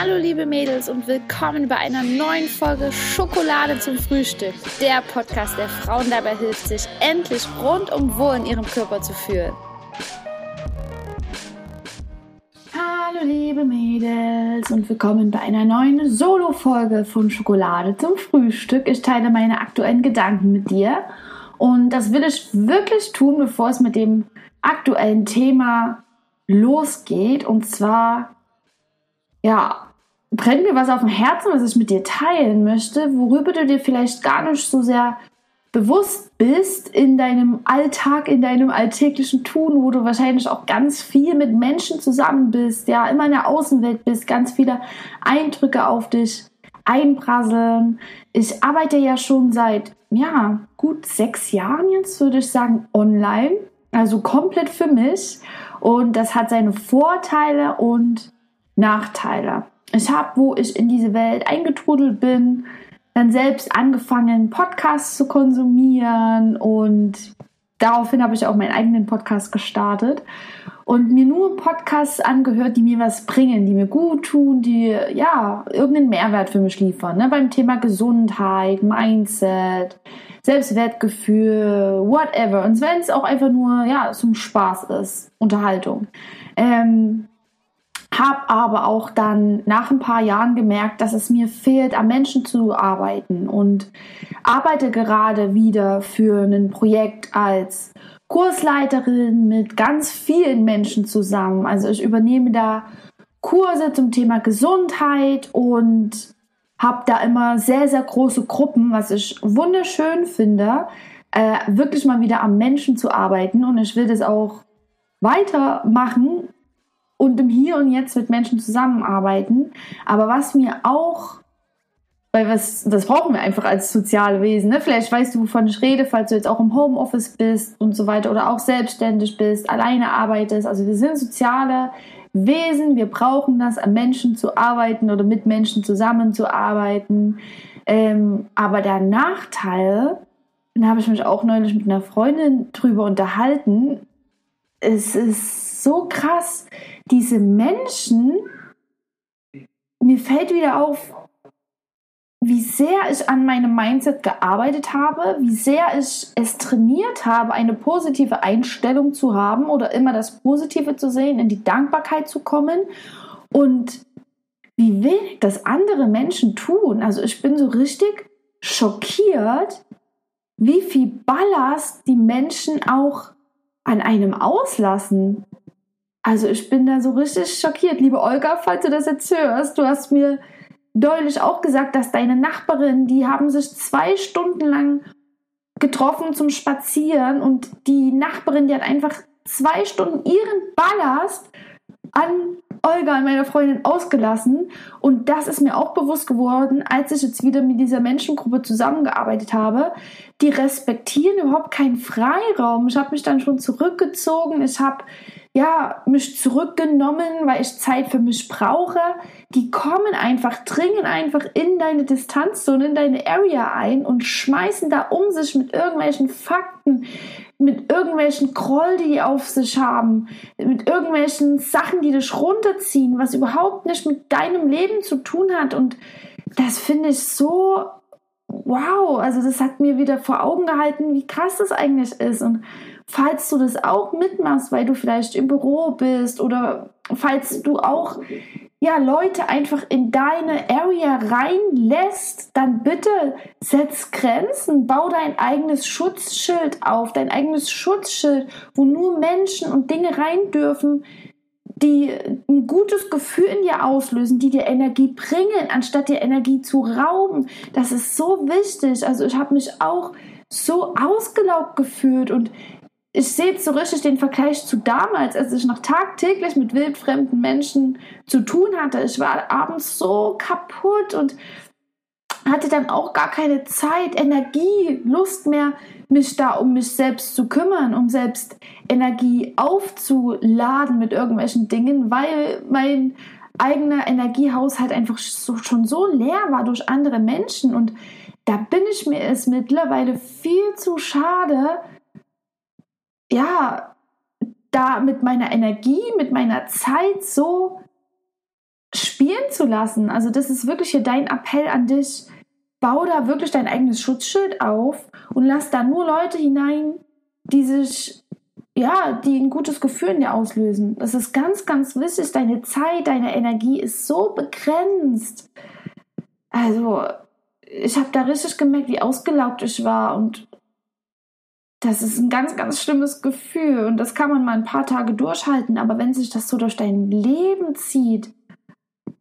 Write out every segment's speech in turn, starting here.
Hallo liebe Mädels und willkommen bei einer neuen Folge Schokolade zum Frühstück. Der Podcast, der Frauen dabei hilft, sich endlich rundum wohl in ihrem Körper zu fühlen. Hallo liebe Mädels und willkommen bei einer neuen Solo-Folge von Schokolade zum Frühstück. Ich teile meine aktuellen Gedanken mit dir und das will ich wirklich tun, bevor es mit dem aktuellen Thema losgeht. Und zwar ja, brennt mir was auf dem Herzen, was ich mit dir teilen möchte, worüber du dir vielleicht gar nicht so sehr bewusst bist in deinem Alltag, in deinem alltäglichen Tun, wo du wahrscheinlich auch ganz viel mit Menschen zusammen bist, ja, immer in der Außenwelt bist, ganz viele Eindrücke auf dich einprasseln. Ich arbeite ja schon seit, ja, gut sechs Jahren jetzt, würde ich sagen, online, also komplett für mich. Und das hat seine Vorteile und Nachteile. Ich habe, wo ich in diese Welt eingetrudelt bin, dann selbst angefangen, Podcasts zu konsumieren und daraufhin habe ich auch meinen eigenen Podcast gestartet und mir nur Podcasts angehört, die mir was bringen, die mir gut tun, die ja irgendeinen Mehrwert für mich liefern. Ne? Beim Thema Gesundheit, Mindset, Selbstwertgefühl, whatever. Und wenn es auch einfach nur ja zum Spaß ist, Unterhaltung. Ähm, habe aber auch dann nach ein paar Jahren gemerkt, dass es mir fehlt, am Menschen zu arbeiten und arbeite gerade wieder für ein Projekt als Kursleiterin mit ganz vielen Menschen zusammen. Also ich übernehme da Kurse zum Thema Gesundheit und habe da immer sehr, sehr große Gruppen, was ich wunderschön finde, äh, wirklich mal wieder am Menschen zu arbeiten. Und ich will das auch weitermachen und im Hier und Jetzt mit Menschen zusammenarbeiten. Aber was mir auch, weil was, das brauchen wir einfach als soziale Wesen, ne? vielleicht weißt du, wovon ich rede, falls du jetzt auch im Homeoffice bist und so weiter oder auch selbstständig bist, alleine arbeitest. Also wir sind soziale Wesen, wir brauchen das, an Menschen zu arbeiten oder mit Menschen zusammenzuarbeiten. Ähm, aber der Nachteil, da habe ich mich auch neulich mit einer Freundin drüber unterhalten, es ist so krass. Diese Menschen, mir fällt wieder auf, wie sehr ich an meinem Mindset gearbeitet habe, wie sehr ich es trainiert habe, eine positive Einstellung zu haben oder immer das Positive zu sehen, in die Dankbarkeit zu kommen und wie wenig das andere Menschen tun. Also ich bin so richtig schockiert, wie viel Ballast die Menschen auch an einem auslassen. Also ich bin da so richtig schockiert. Liebe Olga, falls du das jetzt hörst, du hast mir deutlich auch gesagt, dass deine Nachbarin, die haben sich zwei Stunden lang getroffen zum Spazieren und die Nachbarin, die hat einfach zwei Stunden ihren Ballast an Olga, an meiner Freundin, ausgelassen. Und das ist mir auch bewusst geworden, als ich jetzt wieder mit dieser Menschengruppe zusammengearbeitet habe. Die respektieren überhaupt keinen Freiraum. Ich habe mich dann schon zurückgezogen. Ich habe ja, mich zurückgenommen, weil ich Zeit für mich brauche. Die kommen einfach, dringen einfach in deine Distanzzone, in deine Area ein und schmeißen da um sich mit irgendwelchen Fakten, mit irgendwelchen Groll, die die auf sich haben, mit irgendwelchen Sachen, die dich runterziehen, was überhaupt nicht mit deinem Leben zu tun hat. Und das finde ich so wow. Also das hat mir wieder vor Augen gehalten, wie krass das eigentlich ist. Und falls du das auch mitmachst, weil du vielleicht im Büro bist oder falls du auch ja, Leute einfach in deine Area reinlässt, dann bitte setz Grenzen, bau dein eigenes Schutzschild auf, dein eigenes Schutzschild, wo nur Menschen und Dinge rein dürfen, die ein gutes Gefühl in dir auslösen, die dir Energie bringen, anstatt dir Energie zu rauben. Das ist so wichtig. Also ich habe mich auch so ausgelaugt gefühlt und ich sehe so richtig den Vergleich zu damals, als ich noch tagtäglich mit wildfremden Menschen zu tun hatte. Ich war abends so kaputt und hatte dann auch gar keine Zeit, Energie, Lust mehr, mich da um mich selbst zu kümmern, um selbst Energie aufzuladen mit irgendwelchen Dingen, weil mein eigener Energiehaushalt einfach so, schon so leer war durch andere Menschen. Und da bin ich mir es mittlerweile viel zu schade, ja, da mit meiner Energie, mit meiner Zeit so spielen zu lassen. Also das ist wirklich hier dein Appell an dich. Bau da wirklich dein eigenes Schutzschild auf und lass da nur Leute hinein, die sich, ja, die ein gutes Gefühl in dir auslösen. Das ist ganz, ganz wichtig. Deine Zeit, deine Energie ist so begrenzt. Also, ich habe da richtig gemerkt, wie ausgelaugt ich war und das ist ein ganz, ganz schlimmes Gefühl und das kann man mal ein paar Tage durchhalten, aber wenn sich das so durch dein Leben zieht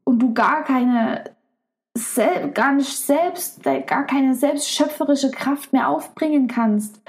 und du gar keine gar nicht selbst, gar keine selbstschöpferische Kraft mehr aufbringen kannst,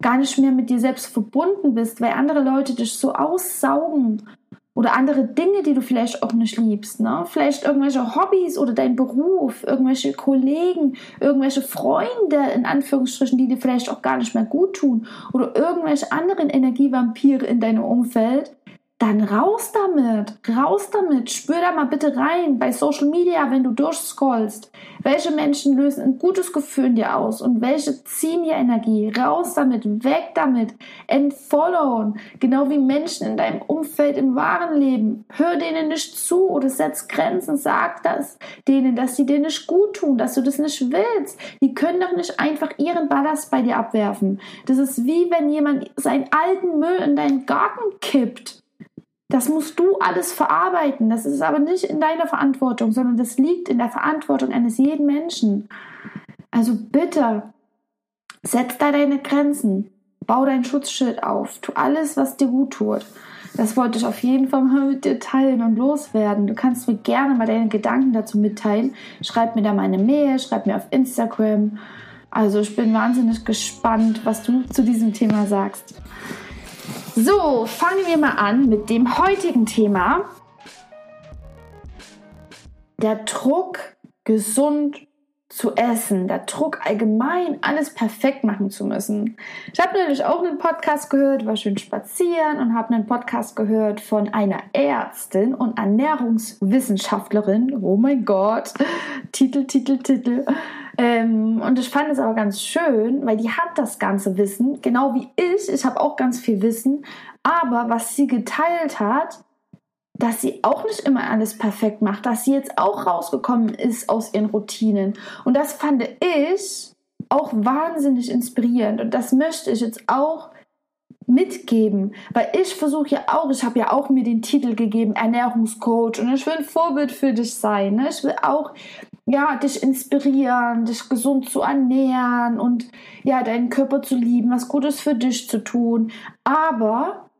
gar nicht mehr mit dir selbst verbunden bist, weil andere Leute dich so aussaugen oder andere Dinge, die du vielleicht auch nicht liebst. Ne? Vielleicht irgendwelche Hobbys oder dein Beruf, irgendwelche Kollegen, irgendwelche Freunde, in Anführungsstrichen, die dir vielleicht auch gar nicht mehr gut tun oder irgendwelche anderen Energievampire in deinem Umfeld, dann raus damit, raus damit, spür da mal bitte rein bei Social Media, wenn du durchscrollst. Welche Menschen lösen ein gutes Gefühl in dir aus und welche ziehen dir Energie? Raus damit, weg damit, entfollowen. Genau wie Menschen in deinem Umfeld im wahren Leben. Hör denen nicht zu oder setz Grenzen, sag das denen, dass sie dir nicht gut tun, dass du das nicht willst. Die können doch nicht einfach ihren Ballast bei dir abwerfen. Das ist wie wenn jemand seinen alten Müll in deinen Garten kippt. Das musst du alles verarbeiten. Das ist aber nicht in deiner Verantwortung, sondern das liegt in der Verantwortung eines jeden Menschen. Also bitte, setz da deine Grenzen. Bau dein Schutzschild auf. Tu alles, was dir gut tut. Das wollte ich auf jeden Fall mal mit dir teilen und loswerden. Du kannst mir gerne mal deine Gedanken dazu mitteilen. Schreib mir da meine Mail, schreib mir auf Instagram. Also ich bin wahnsinnig gespannt, was du zu diesem Thema sagst. So, fangen wir mal an mit dem heutigen Thema. Der Druck, gesund zu essen, der Druck allgemein, alles perfekt machen zu müssen. Ich habe nämlich auch einen Podcast gehört, war schön spazieren und habe einen Podcast gehört von einer Ärztin und Ernährungswissenschaftlerin. Oh mein Gott, Titel, Titel, Titel. Ähm, und ich fand es aber ganz schön, weil die hat das ganze Wissen, genau wie ich. Ich habe auch ganz viel Wissen. Aber was sie geteilt hat, dass sie auch nicht immer alles perfekt macht, dass sie jetzt auch rausgekommen ist aus ihren Routinen. Und das fand ich auch wahnsinnig inspirierend. Und das möchte ich jetzt auch mitgeben, weil ich versuche ja auch, ich habe ja auch mir den Titel gegeben, Ernährungscoach und ich will ein Vorbild für dich sein. Ne? Ich will auch ja, dich inspirieren, dich gesund zu ernähren und ja, deinen Körper zu lieben, was Gutes für dich zu tun. Aber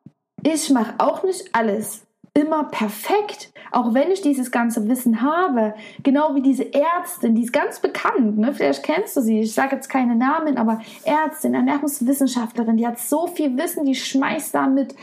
ich mache auch nicht alles immer perfekt, auch wenn ich dieses ganze Wissen habe. Genau wie diese Ärztin, die ist ganz bekannt, ne? vielleicht kennst du sie, ich sage jetzt keine Namen, aber Ärztin, Ernährungswissenschaftlerin, die hat so viel Wissen, die schmeißt da mit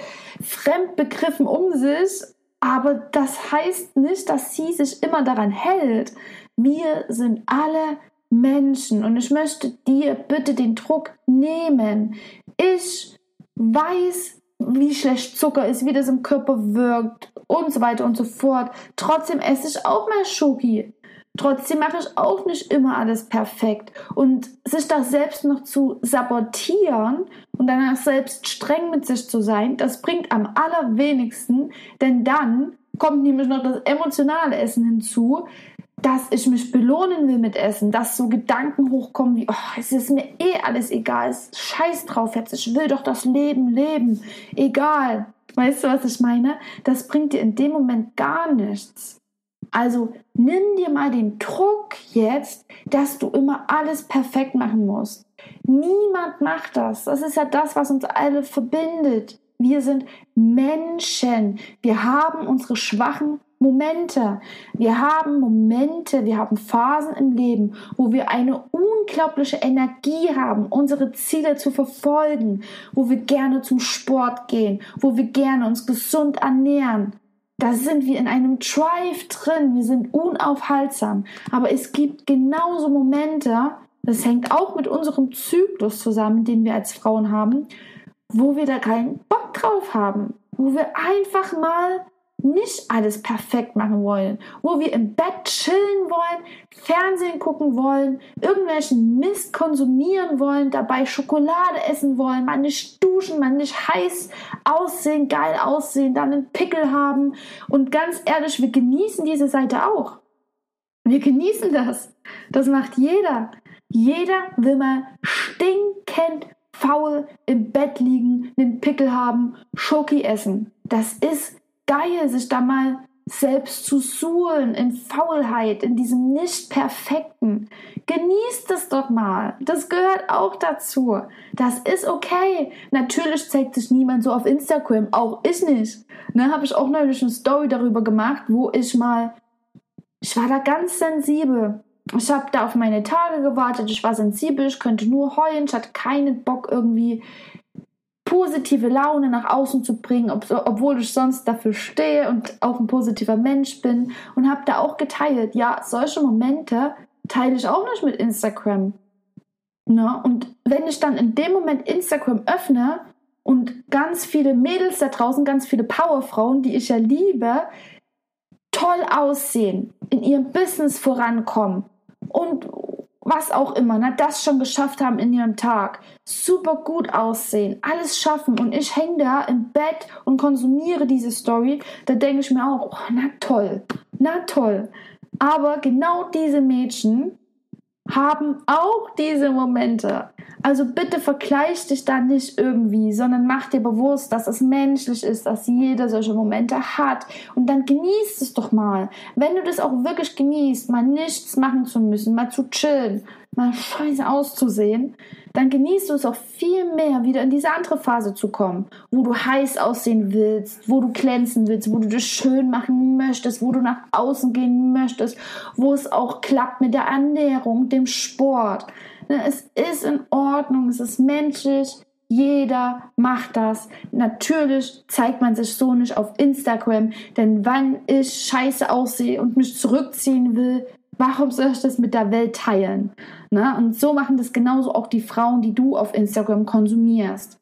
Fremdbegriffen um sich, aber das heißt nicht, dass sie sich immer daran hält. Wir sind alle Menschen und ich möchte dir bitte den Druck nehmen. Ich weiß, wie schlecht Zucker ist, wie das im Körper wirkt und so weiter und so fort. Trotzdem esse ich auch mal Schoki. Trotzdem mache ich auch nicht immer alles perfekt. Und sich das selbst noch zu sabotieren und danach selbst streng mit sich zu sein, das bringt am allerwenigsten, denn dann kommt nämlich noch das emotionale Essen hinzu, dass ich mich belohnen will mit Essen, dass so Gedanken hochkommen wie, oh, es ist mir eh alles egal, es scheiß drauf jetzt, ich will doch das Leben leben, egal. Weißt du, was ich meine? Das bringt dir in dem Moment gar nichts. Also nimm dir mal den Druck jetzt, dass du immer alles perfekt machen musst. Niemand macht das. Das ist ja das, was uns alle verbindet. Wir sind Menschen. Wir haben unsere schwachen Momente. Wir haben Momente, wir haben Phasen im Leben, wo wir eine unglaubliche Energie haben, unsere Ziele zu verfolgen, wo wir gerne zum Sport gehen, wo wir gerne uns gesund ernähren. Da sind wir in einem Drive drin, wir sind unaufhaltsam. Aber es gibt genauso Momente, das hängt auch mit unserem Zyklus zusammen, den wir als Frauen haben, wo wir da keinen Bock drauf haben, wo wir einfach mal nicht alles perfekt machen wollen, wo wir im Bett chillen wollen, Fernsehen gucken wollen, irgendwelchen Mist konsumieren wollen, dabei Schokolade essen wollen, mal nicht duschen, mal nicht heiß aussehen, geil aussehen, dann einen Pickel haben. Und ganz ehrlich, wir genießen diese Seite auch. Wir genießen das. Das macht jeder. Jeder will mal stinkend faul im Bett liegen, einen Pickel haben, Schoki essen. Das ist geil, sich da mal selbst zu suhlen in Faulheit, in diesem Nicht-Perfekten. Genießt es doch mal. Das gehört auch dazu. Das ist okay. Natürlich zeigt sich niemand so auf Instagram, auch ich nicht. Ne, habe ich auch neulich eine Story darüber gemacht, wo ich mal, ich war da ganz sensibel. Ich habe da auf meine Tage gewartet, ich war sensibel, ich könnte nur heulen, ich hatte keinen Bock irgendwie positive Laune nach außen zu bringen, ob, obwohl ich sonst dafür stehe und auch ein positiver Mensch bin und habe da auch geteilt. Ja, solche Momente teile ich auch nicht mit Instagram. Ne? Und wenn ich dann in dem Moment Instagram öffne und ganz viele Mädels da draußen, ganz viele Powerfrauen, die ich ja liebe, toll aussehen, in ihrem Business vorankommen und was auch immer, ne, das schon geschafft haben in ihrem Tag, super gut aussehen, alles schaffen. Und ich hänge da im Bett und konsumiere diese Story, da denke ich mir auch, oh, na toll, na toll. Aber genau diese Mädchen haben auch diese Momente. Also bitte vergleich dich da nicht irgendwie, sondern mach dir bewusst, dass es menschlich ist, dass jeder solche Momente hat. Und dann genießt es doch mal. Wenn du das auch wirklich genießt, mal nichts machen zu müssen, mal zu chillen, mal scheiße auszusehen, dann genießt du es auch viel mehr, wieder in diese andere Phase zu kommen, wo du heiß aussehen willst, wo du glänzen willst, wo du das schön machen möchtest, wo du nach außen gehen möchtest, wo es auch klappt mit der Ernährung, dem Sport. Ne, es ist in Ordnung, es ist menschlich, jeder macht das. Natürlich zeigt man sich so nicht auf Instagram, denn wann ich scheiße aussehe und mich zurückziehen will, warum soll ich das mit der Welt teilen? Ne? Und so machen das genauso auch die Frauen, die du auf Instagram konsumierst.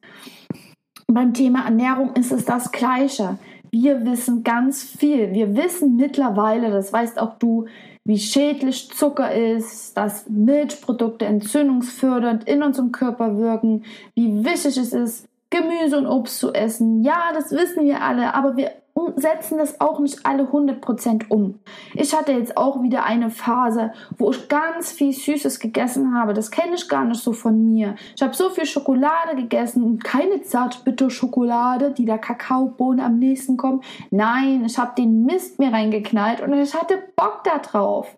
Beim Thema Ernährung ist es das Gleiche. Wir wissen ganz viel. Wir wissen mittlerweile, das weißt auch du, wie schädlich Zucker ist, dass Milchprodukte entzündungsfördernd in unserem Körper wirken, wie wichtig es ist, Gemüse und Obst zu essen. Ja, das wissen wir alle, aber wir setzen das auch nicht alle 100% um. Ich hatte jetzt auch wieder eine Phase, wo ich ganz viel Süßes gegessen habe. Das kenne ich gar nicht so von mir. Ich habe so viel Schokolade gegessen und keine Zartbitter-Schokolade, die der Kakaobohnen am nächsten kommen. Nein, ich habe den Mist mir reingeknallt und ich hatte Bock da drauf.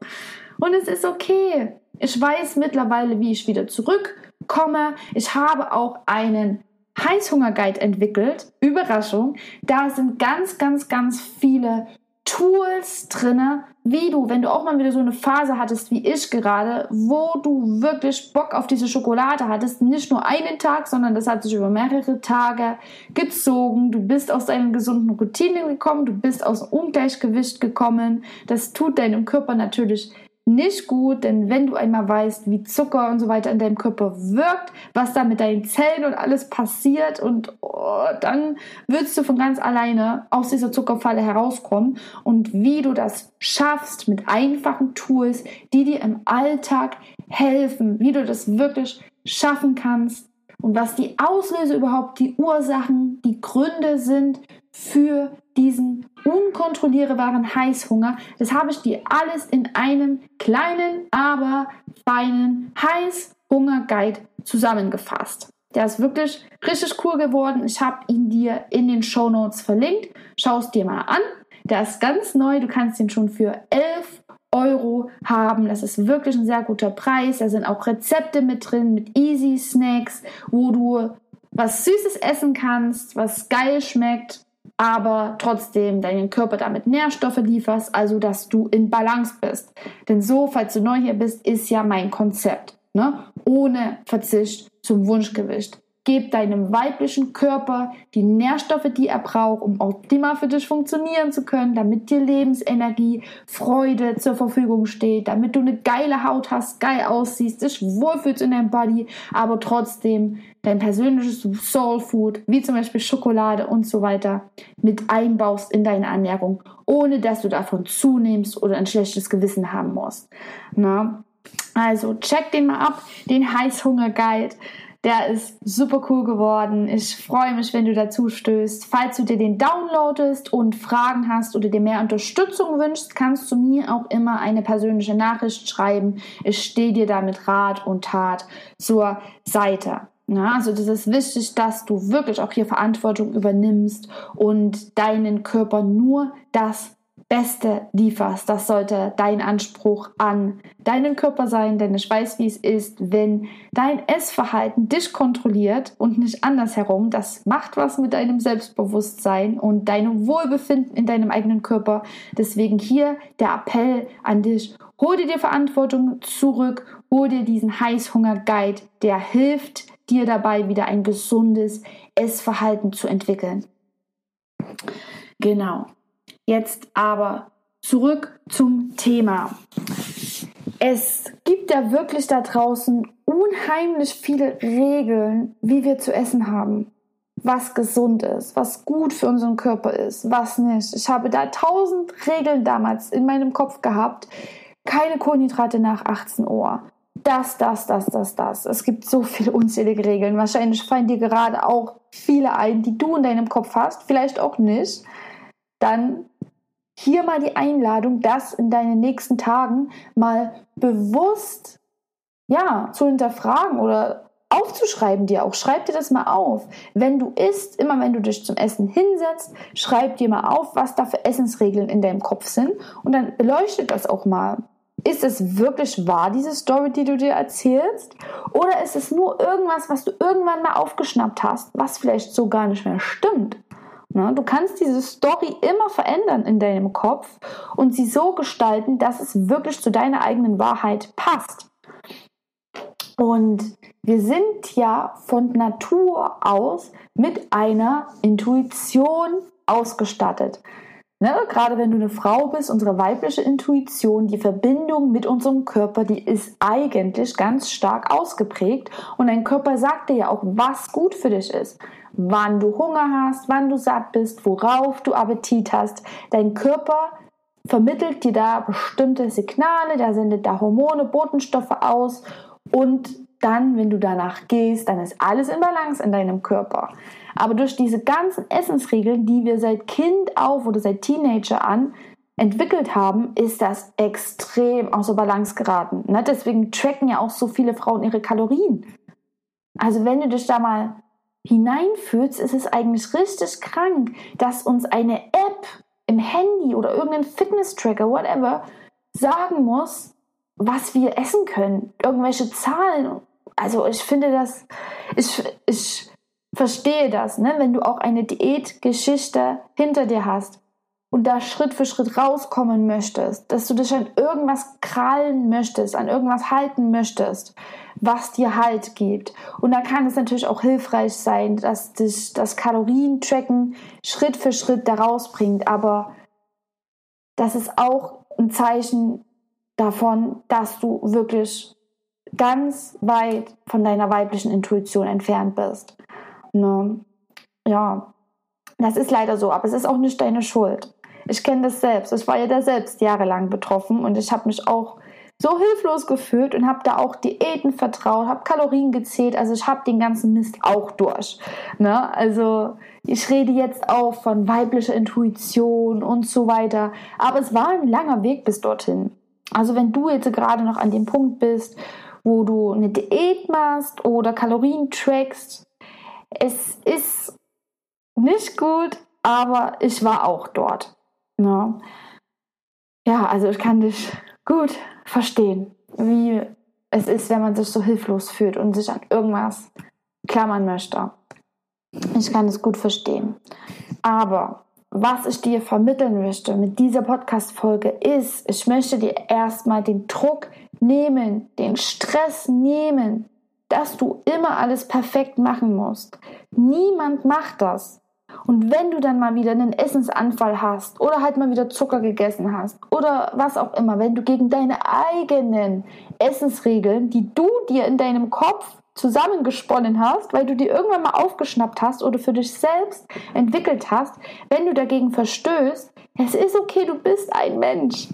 Und es ist okay. Ich weiß mittlerweile, wie ich wieder zurückkomme. Ich habe auch einen Heißhungerguide entwickelt. Überraschung. Da sind ganz, ganz, ganz viele Tools drinne, wie du, wenn du auch mal wieder so eine Phase hattest wie ich gerade, wo du wirklich Bock auf diese Schokolade hattest, nicht nur einen Tag, sondern das hat sich über mehrere Tage gezogen. Du bist aus deiner gesunden Routine gekommen, du bist aus Ungleichgewicht gekommen. Das tut deinem Körper natürlich nicht gut, denn wenn du einmal weißt, wie Zucker und so weiter in deinem Körper wirkt, was da mit deinen Zellen und alles passiert und oh, dann würdest du von ganz alleine aus dieser Zuckerfalle herauskommen. Und wie du das schaffst mit einfachen Tools, die dir im Alltag helfen, wie du das wirklich schaffen kannst und was die Auslöser überhaupt, die Ursachen, die Gründe sind für diesen unkontrollierbaren Heißhunger. Das habe ich dir alles in einem kleinen, aber feinen Heißhunger-Guide zusammengefasst. Der ist wirklich richtig cool geworden. Ich habe ihn dir in den Show Notes verlinkt. Schau es dir mal an. Der ist ganz neu. Du kannst ihn schon für 11 Euro haben. Das ist wirklich ein sehr guter Preis. Da sind auch Rezepte mit drin, mit Easy Snacks, wo du was Süßes essen kannst, was geil schmeckt aber trotzdem deinen Körper damit Nährstoffe lieferst, also dass du in Balance bist. Denn so, falls du neu hier bist, ist ja mein Konzept. Ne? Ohne Verzicht zum Wunschgewicht. Gib deinem weiblichen Körper die Nährstoffe, die er braucht, um optimal für dich funktionieren zu können, damit dir Lebensenergie, Freude zur Verfügung steht, damit du eine geile Haut hast, geil aussiehst, dich wohlfühlst in deinem Body, aber trotzdem dein persönliches Soul Food, wie zum Beispiel Schokolade und so weiter, mit einbaust in deine Ernährung, ohne dass du davon zunimmst oder ein schlechtes Gewissen haben musst. Na? Also check den mal ab, den Heißhunger Guide. Der ist super cool geworden. Ich freue mich, wenn du dazu stößt. Falls du dir den downloadest und Fragen hast oder dir mehr Unterstützung wünschst, kannst du mir auch immer eine persönliche Nachricht schreiben. Ich stehe dir da mit Rat und Tat zur Seite. Ja, also das ist wichtig, dass du wirklich auch hier Verantwortung übernimmst und deinen Körper nur das Beste lieferst. Das sollte dein Anspruch an deinen Körper sein, denn ich weiß, wie es ist, wenn dein Essverhalten dich kontrolliert und nicht andersherum. Das macht was mit deinem Selbstbewusstsein und deinem Wohlbefinden in deinem eigenen Körper. Deswegen hier der Appell an dich. Hol dir die Verantwortung zurück, hol dir diesen Heißhunger-Guide, der hilft dir dabei, wieder ein gesundes Essverhalten zu entwickeln. Genau. Jetzt aber zurück zum Thema. Es gibt ja wirklich da draußen unheimlich viele Regeln, wie wir zu essen haben. Was gesund ist, was gut für unseren Körper ist, was nicht. Ich habe da tausend Regeln damals in meinem Kopf gehabt. Keine Kohlenhydrate nach 18 Uhr. Das, das, das, das, das. Es gibt so viele unzählige Regeln. Wahrscheinlich fallen dir gerade auch viele ein, die du in deinem Kopf hast, vielleicht auch nicht. Dann hier mal die Einladung, das in deinen nächsten Tagen mal bewusst ja, zu hinterfragen oder aufzuschreiben dir auch. Schreib dir das mal auf. Wenn du isst, immer wenn du dich zum Essen hinsetzt, schreib dir mal auf, was da für Essensregeln in deinem Kopf sind und dann beleuchtet das auch mal. Ist es wirklich wahr, diese Story, die du dir erzählst? Oder ist es nur irgendwas, was du irgendwann mal aufgeschnappt hast, was vielleicht so gar nicht mehr stimmt? Ne? Du kannst diese Story immer verändern in deinem Kopf und sie so gestalten, dass es wirklich zu deiner eigenen Wahrheit passt. Und wir sind ja von Natur aus mit einer Intuition ausgestattet. Ne? Gerade wenn du eine Frau bist, unsere weibliche Intuition, die Verbindung mit unserem Körper, die ist eigentlich ganz stark ausgeprägt. Und dein Körper sagt dir ja auch, was gut für dich ist wann du Hunger hast, wann du satt bist, worauf du Appetit hast. Dein Körper vermittelt dir da bestimmte Signale, der sendet da Hormone, Botenstoffe aus und dann, wenn du danach gehst, dann ist alles in Balance in deinem Körper. Aber durch diese ganzen Essensregeln, die wir seit Kind auf oder seit Teenager an entwickelt haben, ist das extrem außer Balance geraten. Ne? Deswegen tracken ja auch so viele Frauen ihre Kalorien. Also wenn du dich da mal hineinfühlst, ist es eigentlich richtig krank, dass uns eine App im Handy oder irgendein Fitness-Tracker, whatever, sagen muss, was wir essen können. Irgendwelche Zahlen. Also ich finde das, ich, ich verstehe das, ne? wenn du auch eine Diätgeschichte hinter dir hast und da Schritt für Schritt rauskommen möchtest, dass du dich an irgendwas krallen möchtest, an irgendwas halten möchtest, was dir Halt gibt. Und da kann es natürlich auch hilfreich sein, dass dich das Kalorientracken Schritt für Schritt da rausbringt. Aber das ist auch ein Zeichen davon, dass du wirklich ganz weit von deiner weiblichen Intuition entfernt bist. Ne? Ja, das ist leider so, aber es ist auch nicht deine Schuld. Ich kenne das selbst. Ich war ja da selbst jahrelang betroffen und ich habe mich auch so hilflos gefühlt und habe da auch Diäten vertraut, habe Kalorien gezählt. Also ich habe den ganzen Mist auch durch. Ne? Also ich rede jetzt auch von weiblicher Intuition und so weiter. Aber es war ein langer Weg bis dorthin. Also wenn du jetzt gerade noch an dem Punkt bist, wo du eine Diät machst oder Kalorien trackst, es ist nicht gut, aber ich war auch dort. Ne? Ja, also ich kann dich gut verstehen, wie es ist, wenn man sich so hilflos fühlt und sich an irgendwas klammern möchte. Ich kann es gut verstehen. Aber was ich dir vermitteln möchte mit dieser Podcast-Folge ist, ich möchte dir erstmal den Druck nehmen, den Stress nehmen, dass du immer alles perfekt machen musst. Niemand macht das. Und wenn du dann mal wieder einen Essensanfall hast oder halt mal wieder Zucker gegessen hast oder was auch immer, wenn du gegen deine eigenen Essensregeln, die du dir in deinem Kopf zusammengesponnen hast, weil du die irgendwann mal aufgeschnappt hast oder für dich selbst entwickelt hast, wenn du dagegen verstößt, es ist okay, du bist ein Mensch.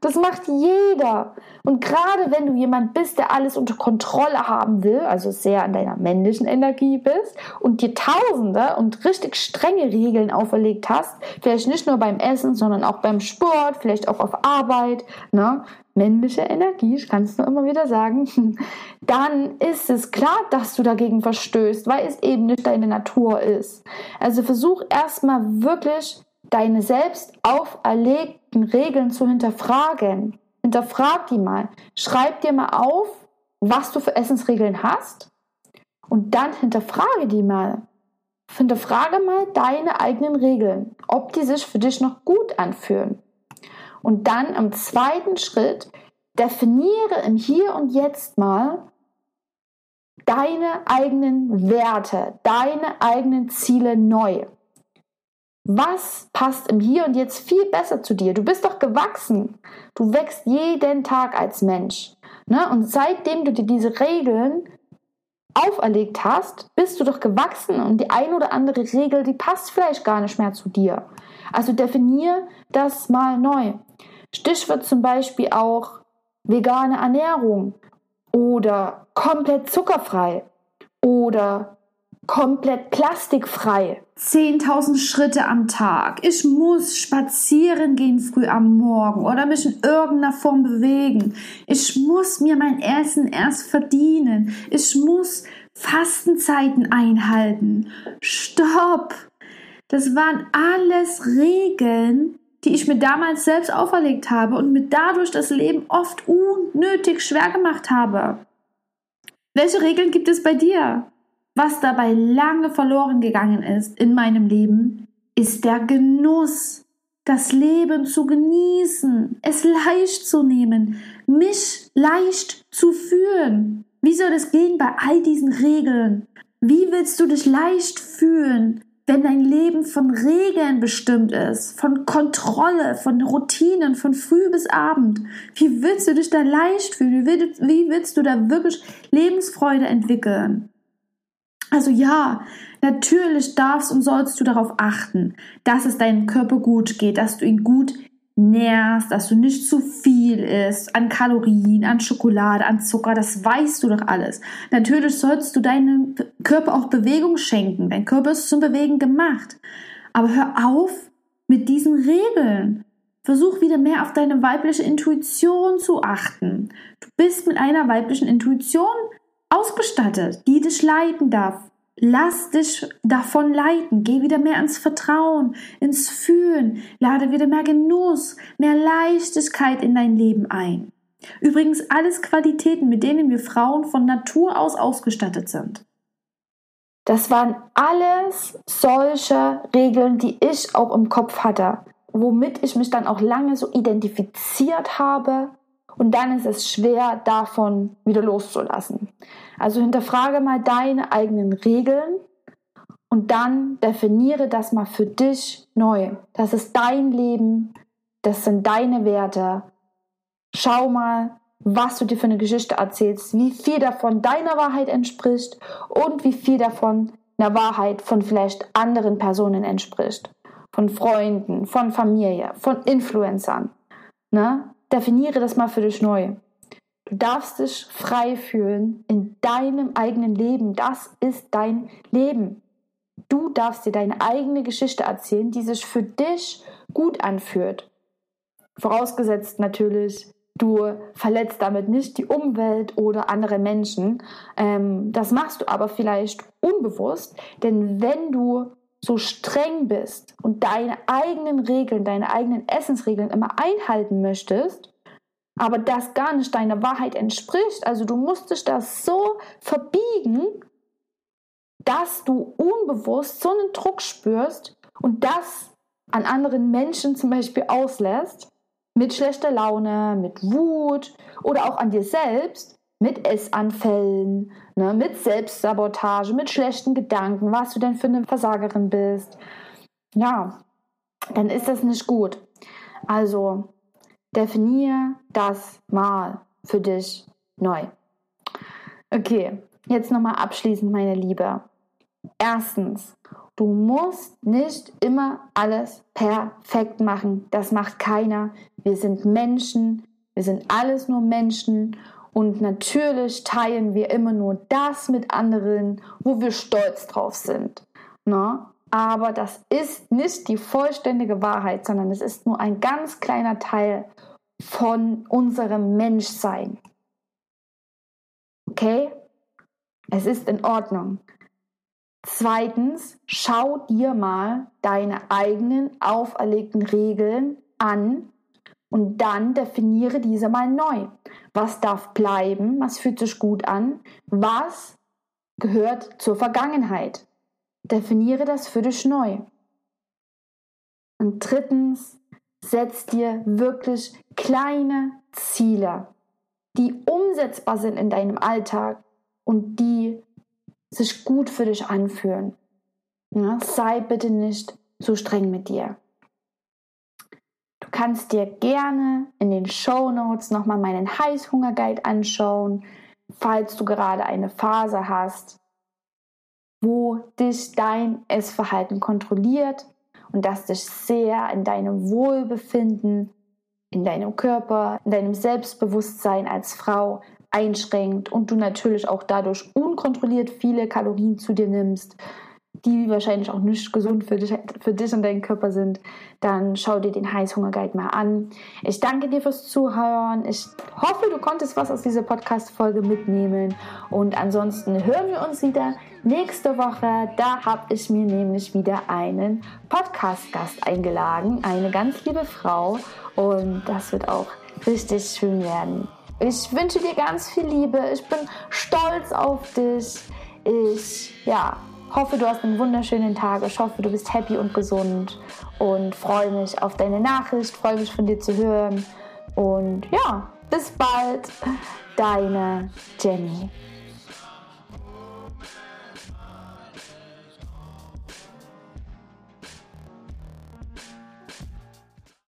Das macht jeder. Und gerade wenn du jemand bist, der alles unter Kontrolle haben will, also sehr an deiner männlichen Energie bist und dir tausende und richtig strenge Regeln auferlegt hast, vielleicht nicht nur beim Essen, sondern auch beim Sport, vielleicht auch auf Arbeit, ne? männliche Energie, ich kann es nur immer wieder sagen, dann ist es klar, dass du dagegen verstößt, weil es eben nicht deine Natur ist. Also versuch erstmal wirklich deine selbst auferlegten Regeln zu hinterfragen. Hinterfrag die mal. Schreib dir mal auf, was du für Essensregeln hast und dann hinterfrage die mal. Hinterfrage mal deine eigenen Regeln, ob die sich für dich noch gut anfühlen. Und dann im zweiten Schritt definiere im Hier und Jetzt mal deine eigenen Werte, deine eigenen Ziele neu. Was passt im Hier und Jetzt viel besser zu dir? Du bist doch gewachsen. Du wächst jeden Tag als Mensch. Ne? Und seitdem du dir diese Regeln auferlegt hast, bist du doch gewachsen und die ein oder andere Regel, die passt vielleicht gar nicht mehr zu dir. Also definier das mal neu. Stichwort zum Beispiel auch vegane Ernährung oder komplett zuckerfrei oder komplett plastikfrei. 10.000 Schritte am Tag. Ich muss spazieren gehen früh am Morgen oder mich in irgendeiner Form bewegen. Ich muss mir mein Essen erst verdienen. Ich muss Fastenzeiten einhalten. Stopp! Das waren alles Regeln, die ich mir damals selbst auferlegt habe und mir dadurch das Leben oft unnötig schwer gemacht habe. Welche Regeln gibt es bei dir? Was dabei lange verloren gegangen ist in meinem Leben, ist der Genuss, das Leben zu genießen, es leicht zu nehmen, mich leicht zu fühlen. Wie soll das gehen bei all diesen Regeln? Wie willst du dich leicht fühlen, wenn dein Leben von Regeln bestimmt ist, von Kontrolle, von Routinen, von früh bis abend? Wie willst du dich da leicht fühlen? Wie willst, du da wirklich Lebensfreude entwickeln? Also ja, natürlich darfst und sollst du darauf achten, dass es deinem Körper gut geht, dass du ihn gut nährst, dass du nicht zu viel isst an Kalorien, an Schokolade, an Zucker, das weißt du doch alles. Natürlich sollst du deinem Körper auch Bewegung schenken. Dein Körper ist zum Bewegen gemacht. Aber hör auf mit diesen Regeln. Versuch wieder mehr auf deine weibliche Intuition zu achten. Du bist mit einer weiblichen Intuition ausgestattet, die dich leiten darf. Lass dich davon leiten. Geh wieder mehr ins Vertrauen, ins Fühlen. Lade wieder mehr Genuss, mehr Leichtigkeit in dein Leben ein. Übrigens alles Qualitäten, mit denen wir Frauen von Natur aus ausgestattet sind. Das waren alles solche Regeln, die ich auch im Kopf hatte, womit ich mich dann auch lange so identifiziert habe und dann ist es schwer, davon wieder loszulassen. Also hinterfrage mal deine eigenen Regeln und dann definiere das mal für dich neu. Das ist dein Leben, das sind deine Werte. Schau mal, was du dir für eine Geschichte erzählst, wie viel davon deiner Wahrheit entspricht und wie viel davon einer Wahrheit von vielleicht anderen Personen entspricht. Von Freunden, von Familie, von Influencern. Ne? Definiere das mal für dich neu. Du darfst dich frei fühlen in deinem eigenen Leben. Das ist dein Leben. Du darfst dir deine eigene Geschichte erzählen, die sich für dich gut anfühlt. Vorausgesetzt natürlich, du verletzt damit nicht die Umwelt oder andere Menschen. Ähm, das machst du aber vielleicht unbewusst, denn wenn du so streng bist und deine eigenen Regeln, deine eigenen Essensregeln immer einhalten möchtest, aber das gar nicht deiner Wahrheit entspricht, also du musst dich das so verbiegen, dass du unbewusst so einen Druck spürst und das an anderen Menschen zum Beispiel auslässt, mit schlechter Laune, mit Wut oder auch an dir selbst, mit Essanfällen, ne, mit Selbstsabotage, mit schlechten Gedanken, was du denn für eine Versagerin bist, ja, dann ist das nicht gut. Also definier das mal für dich neu. Okay, jetzt nochmal abschließend, meine Liebe. Erstens, du musst nicht immer alles perfekt machen. Das macht keiner. Wir sind Menschen. Wir sind alles nur Menschen. Und natürlich teilen wir immer nur das mit anderen, wo wir stolz drauf sind. Ne? Aber das ist nicht die vollständige Wahrheit, sondern es ist nur ein ganz kleiner Teil von unserem Menschsein. Okay? Es ist in Ordnung. Zweitens, schau dir mal deine eigenen auferlegten Regeln an und dann definiere diese mal neu. Was darf bleiben? Was fühlt sich gut an? Was gehört zur Vergangenheit? Definiere das für dich neu. Und drittens, setz dir wirklich kleine Ziele, die umsetzbar sind in deinem Alltag und die sich gut für dich anfühlen. Ja, sei bitte nicht so streng mit dir. Du kannst dir gerne in den Show Notes nochmal meinen Heißhungerguide anschauen, falls du gerade eine Phase hast, wo dich dein Essverhalten kontrolliert und das dich sehr in deinem Wohlbefinden, in deinem Körper, in deinem Selbstbewusstsein als Frau einschränkt und du natürlich auch dadurch unkontrolliert viele Kalorien zu dir nimmst, die wahrscheinlich auch nicht gesund für dich, für dich und deinen Körper sind, dann schau dir den Heißhungerguide mal an. Ich danke dir fürs Zuhören. Ich hoffe, du konntest was aus dieser Podcast-Folge mitnehmen. Und ansonsten hören wir uns wieder nächste Woche. Da habe ich mir nämlich wieder einen Podcast-Gast eingeladen, eine ganz liebe Frau. Und das wird auch richtig schön werden. Ich wünsche dir ganz viel Liebe. Ich bin stolz auf dich. Ich, ja, hoffe, du hast einen wunderschönen Tag. Ich hoffe, du bist happy und gesund und freue mich auf deine Nachricht, freue mich von dir zu hören. Und ja, bis bald, deine Jenny.